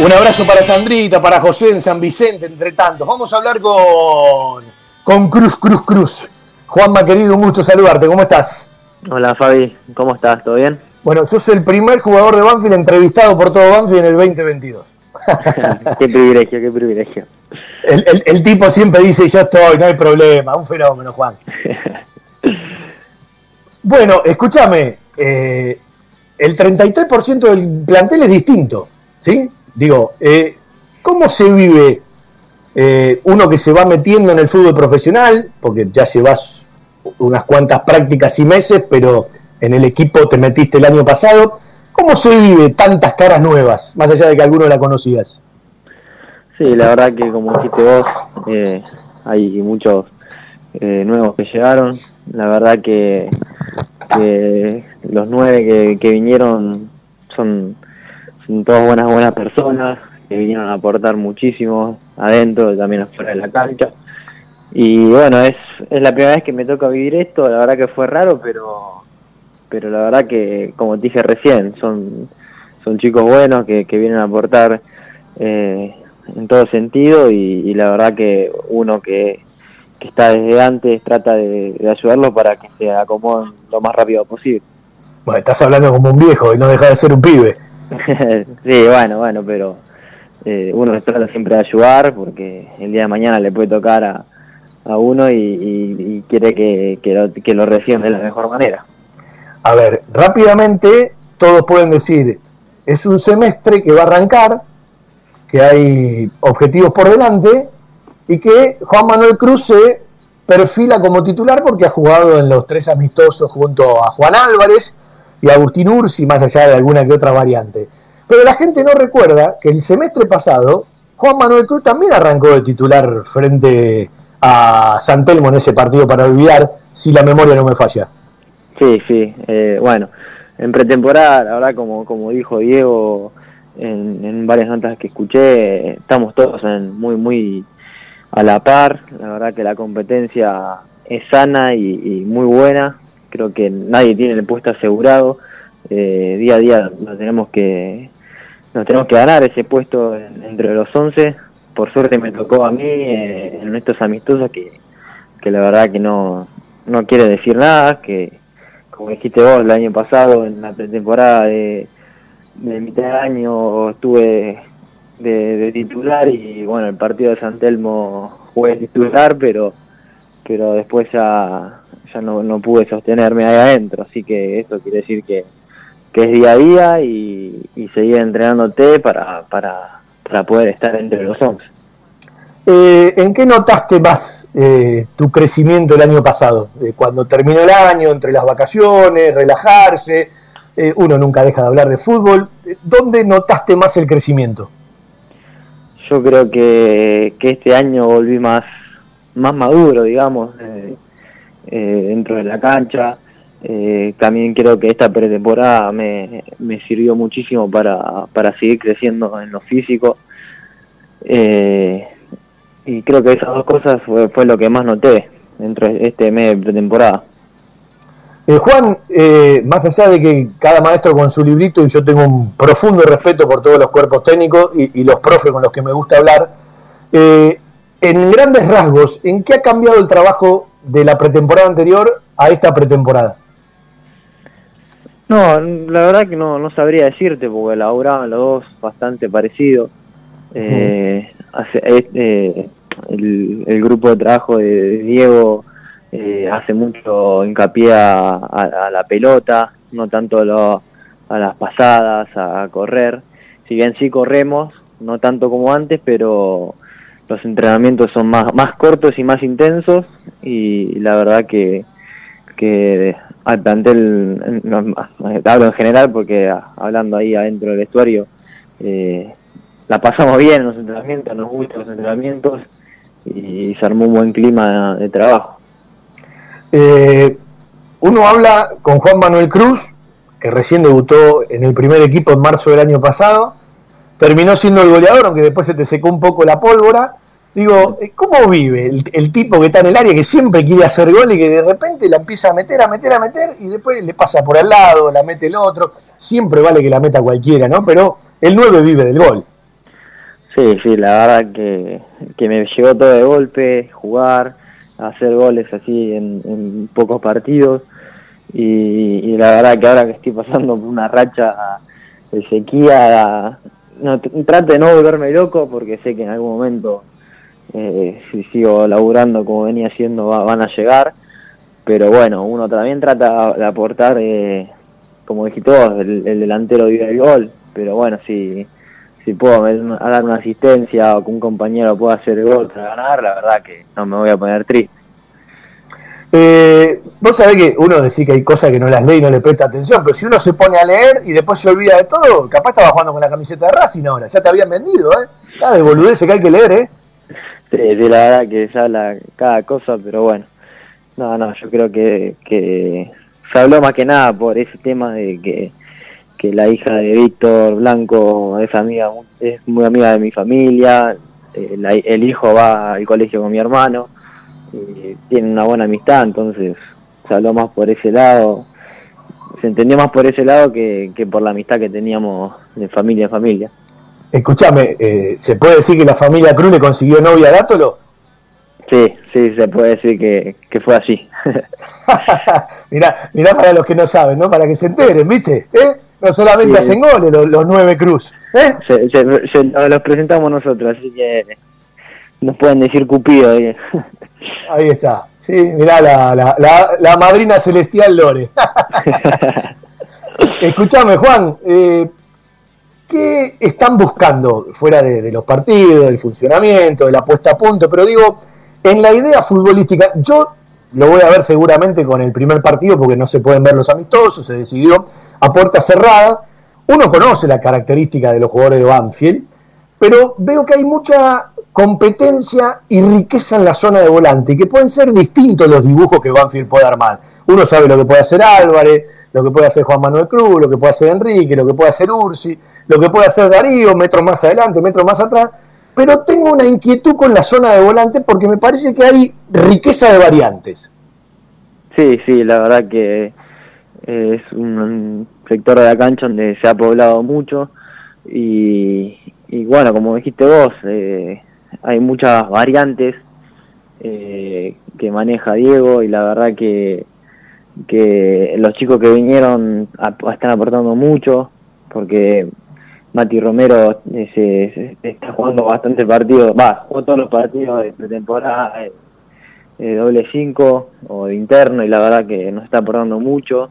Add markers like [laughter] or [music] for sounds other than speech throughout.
Un abrazo para Sandrita, para José en San Vicente, entre tantos. Vamos a hablar con, con Cruz, Cruz, Cruz. Juanma, querido, un gusto saludarte. ¿Cómo estás? Hola Fabi, ¿cómo estás? ¿Todo bien? Bueno, sos el primer jugador de Banfield entrevistado por todo Banfield en el 2022. [laughs] qué privilegio, qué privilegio. El, tipo siempre dice, yo estoy, no hay problema, un fenómeno, Juan. [laughs] bueno, escúchame, eh, el 33% del plantel es distinto, ¿sí? Digo, eh, ¿cómo se vive eh, uno que se va metiendo en el fútbol profesional? Porque ya llevas unas cuantas prácticas y meses, pero en el equipo te metiste el año pasado. ¿Cómo se vive tantas caras nuevas, más allá de que alguno la conocías? Sí, la verdad que como dijiste vos, eh, hay muchos nuevos que llegaron. La verdad que, los nueve que vinieron son son todas buenas, buenas personas que vinieron a aportar muchísimo adentro, también afuera de la cancha. Y bueno, es, es la primera vez que me toca vivir esto, la verdad que fue raro, pero, pero la verdad que, como te dije recién, son, son chicos buenos que, vienen a aportar eh, en todo sentido y, la verdad que uno que, está desde antes trata de, de ayudarlo para que se acomoden lo más rápido posible. Bueno, estás hablando como un viejo y no deja de ser un pibe. [laughs] sí, bueno, bueno, pero eh, uno trata siempre de ayudar porque el día de mañana le puede tocar a, uno y, quiere que, lo, que lo reciban de la mejor manera. A ver, rápidamente todos pueden decir, es un semestre que va a arrancar, que hay objetivos por delante y que Juan Manuel Cruz se perfila como titular porque ha jugado en los tres amistosos junto a Juan Álvarez y Agustín Ursi, más allá de alguna que otra variante. Pero la gente no recuerda que el semestre pasado Juan Manuel Cruz también arrancó de titular frente a San Telmo en ese partido para olvidar, si la memoria no me falla. Sí, sí, eh, bueno, en pretemporada, verdad, como, como dijo Diego en, varias notas que escuché, estamos todos muy, muy a la par, la verdad que la competencia es sana y muy buena, creo que nadie tiene el puesto asegurado, eh, día a día nos tenemos que nos tenemos que ganar ese puesto entre los 11, por suerte me tocó a mí eh, en estos amistosos que, que la verdad que no, no quiere decir nada, que como dijiste vos el año pasado en la pretemporada de, de mitad de año estuve de, titular y bueno el partido de San Telmo jugué titular pero pero después ya ya no, no pude sostenerme ahí adentro, así que eso quiere decir que, es día a día y, seguir entrenándote para, para, para poder estar entre los 11. Eh, ¿En qué notaste más eh, tu crecimiento el año pasado? Eh, cuando terminó el año, entre las vacaciones, relajarse, uno nunca deja de hablar de fútbol. ¿Dónde notaste más el crecimiento? Yo creo que, que este año volví más, más maduro, digamos. Eh, dentro de la cancha. Eh, también creo que esta pretemporada me, me sirvió muchísimo para, para seguir creciendo en lo físico. Eh, y creo que esas dos cosas fue, fue, lo que más noté dentro de este mes de pretemporada. Juan, más allá de que cada maestro con su librito, y yo tengo un profundo respeto por todos los cuerpos técnicos y los profes con los que me gusta hablar, en grandes rasgos, ¿en qué ha cambiado el trabajo de la pretemporada anterior a esta pretemporada? No, la verdad que no, no sabría decirte, porque elaboraban los dos bastante parecidos. Eh, eh, el, grupo de trabajo de Diego eh, hace mucho hincapié a, la pelota, no tanto a las pasadas, a correr. Si bien sí corremos, no tanto como antes, pero los entrenamientos son más, más cortos y más intensos y la verdad que, que al plantel, hablo en general porque hablando ahí adentro del vestuario, eh, la pasamos bien en los entrenamientos, nos gustan los entrenamientos y se armó un buen clima de, trabajo. Eh, uno habla con Juan Manuel Cruz, que recién debutó en el primer equipo en marzo del año pasado, terminó siendo el goleador, aunque después se te secó un poco la pólvora. Digo, ¿cómo vive el, tipo que está en el área que siempre quiere hacer gol y que de repente la empieza a meter, a meter, a meter y después le pasa por al lado, la mete el otro? Siempre vale que la meta cualquiera, ¿no? Pero el 9 vive del gol. Sí, sí, la verdad que, que me llegó todo de golpe, jugar, hacer goles así en, pocos partidos y, la verdad que ahora que estoy pasando por una racha de sequía, no, trato de no volverme loco porque sé que en algún momento eh, si sigo laburando como venía haciendo van a llegar, pero bueno, uno también trata de aportar, eh, como dijiste vos, el, delantero vive el gol, pero bueno, si, si puedo dar una asistencia o que un compañero pueda hacer el gol para ganar, la verdad que no me voy a poner triste. Eh, vos sabés que uno decía que hay cosas que no las lee y no le presta atención, pero si uno se pone a leer y después se olvida de todo, capaz estaba jugando con la camiseta de Racing ahora, ya te habían vendido, ¿eh? Cada de boludez que hay que leer, ¿eh? Sí, sí, la verdad que se habla cada cosa, pero bueno, no, no, yo creo que, que se habló más que nada por ese tema de que, que la hija de Víctor Blanco es amiga, es muy amiga de mi familia, eh, el hijo va al colegio con mi hermano, y tienen una buena amistad, entonces se habló más por ese lado, se entendió más por ese lado que, por la amistad que teníamos de familia a familia. Escúchame, eh, ¿se puede decir que la familia Cruz le consiguió novia a Dátolo? Sí, sí, se puede decir que, fue así. [laughs] mirá, mirá para los que no saben, ¿no? Para que se enteren, ¿viste? ¿Eh? No solamente hacen goles los, nueve Cruz. ¿eh? Se, los presentamos nosotros, así que nos pueden decir Cupido. [laughs] Ahí está. Sí, mirá la, la, la, madrina celestial Lore. [laughs] Escúchame, Juan, eh, ¿qué están buscando fuera de, los partidos, del funcionamiento, de la puesta a punto? Pero digo, en la idea futbolística, yo lo voy a ver seguramente con el primer partido porque no se pueden ver los amistosos, se decidió a puerta cerrada. Uno conoce la característica de los jugadores de Banfield, pero veo que hay mucha competencia y riqueza en la zona de volante, y que pueden ser distintos los dibujos que Banfield puede armar. Uno sabe lo que puede hacer Álvarez, lo que puede hacer Juan Manuel Cruz, lo que puede hacer Enrique, lo que puede hacer Ursi, lo que puede hacer Darío, metros más adelante, metros más atrás, pero tengo una inquietud con la zona de volante porque me parece que hay riqueza de variantes. Sí, sí, la verdad que es un sector de la cancha donde se ha poblado mucho y, bueno, como dijiste vos, eh, hay muchas variantes eh, que maneja Diego y la verdad que, que los chicos que vinieron están aportando mucho porque Mati Romero se, está jugando bastante partidos, va, jugó todos los partidos de pretemporada, de doble 5 o de interno y la verdad que nos está aportando mucho.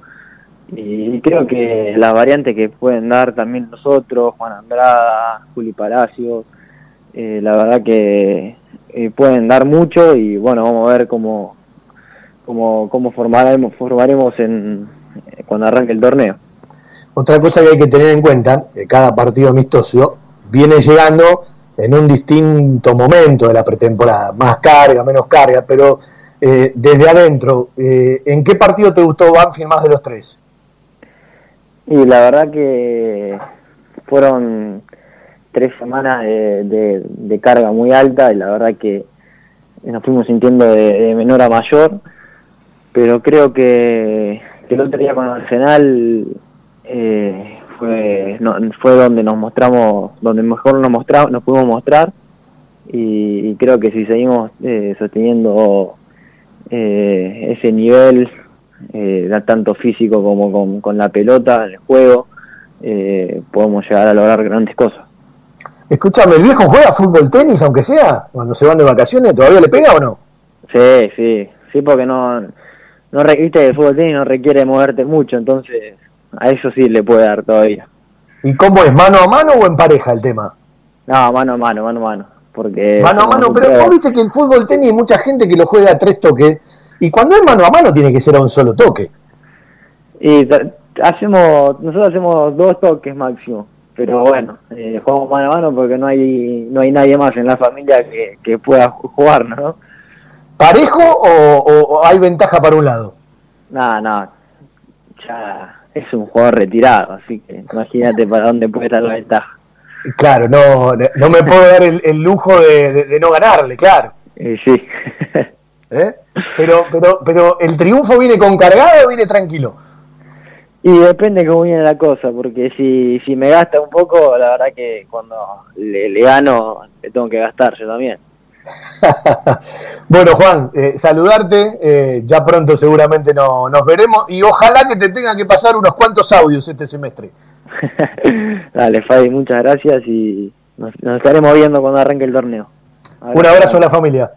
Y creo que las variantes que pueden dar también nosotros, Juan Andrada, Juli Palacio, eh, la verdad que eh, pueden dar mucho y bueno, vamos a ver cómo, cómo, cómo formaremos, formaremos en, cuando arranque el torneo. Otra cosa que hay que tener en cuenta, que cada partido amistoso viene llegando en un distinto momento de la pretemporada, más carga, menos carga, pero eh, desde adentro, ¿en qué partido te gustó Banfield más de los tres? Y la verdad que fueron tres semanas de, carga muy alta y la verdad que nos fuimos sintiendo de, menor a mayor, pero creo que, el otro día con Arsenal eh, fue, fue donde nos mostramos, donde mejor nos mostramos, nos pudimos mostrar y, creo que si seguimos eh, sosteniendo eh, ese nivel, tanto físico como con, con, la pelota el juego, podemos llegar a lograr grandes cosas. Escúchame, ¿el viejo juega fútbol tenis, aunque sea? Cuando se van de vacaciones, ¿todavía le pega o no? Sí, sí, sí, porque no, no viste el fútbol tenis no requiere moverte mucho, entonces a eso sí le puede dar todavía. ¿Y cómo es, mano a mano o en pareja el tema? No, mano a mano, mano a mano. Porque mano a mano, pero vos viste que el fútbol tenis hay mucha gente que lo juega a tres toques, y cuando es mano a mano tiene que ser a un solo toque. Y hacemos, nosotros hacemos dos toques máximo pero bueno, eh, jugamos mano a mano porque no hay no hay nadie más en la familia que, pueda jugar, ¿no? ¿Parejo o, hay ventaja para un lado? No, no, ya es un jugador retirado, así que imagínate para dónde puede estar la ventaja. Claro, no, no me puedo dar el, lujo de, no ganarle, claro. Eh, sí. ¿Eh? Pero, pero, pero, ¿el triunfo viene con cargado o viene tranquilo? Y depende cómo viene la cosa, porque si, si me gasta un poco, la verdad que cuando le, gano, le tengo que gastar yo también. [laughs] bueno, Juan, eh, saludarte. Eh, ya pronto seguramente no, nos veremos y ojalá que te tengan que pasar unos cuantos audios este semestre. [laughs] Dale, Fabi, muchas gracias y nos, estaremos viendo cuando arranque el torneo. Un abrazo a la familia.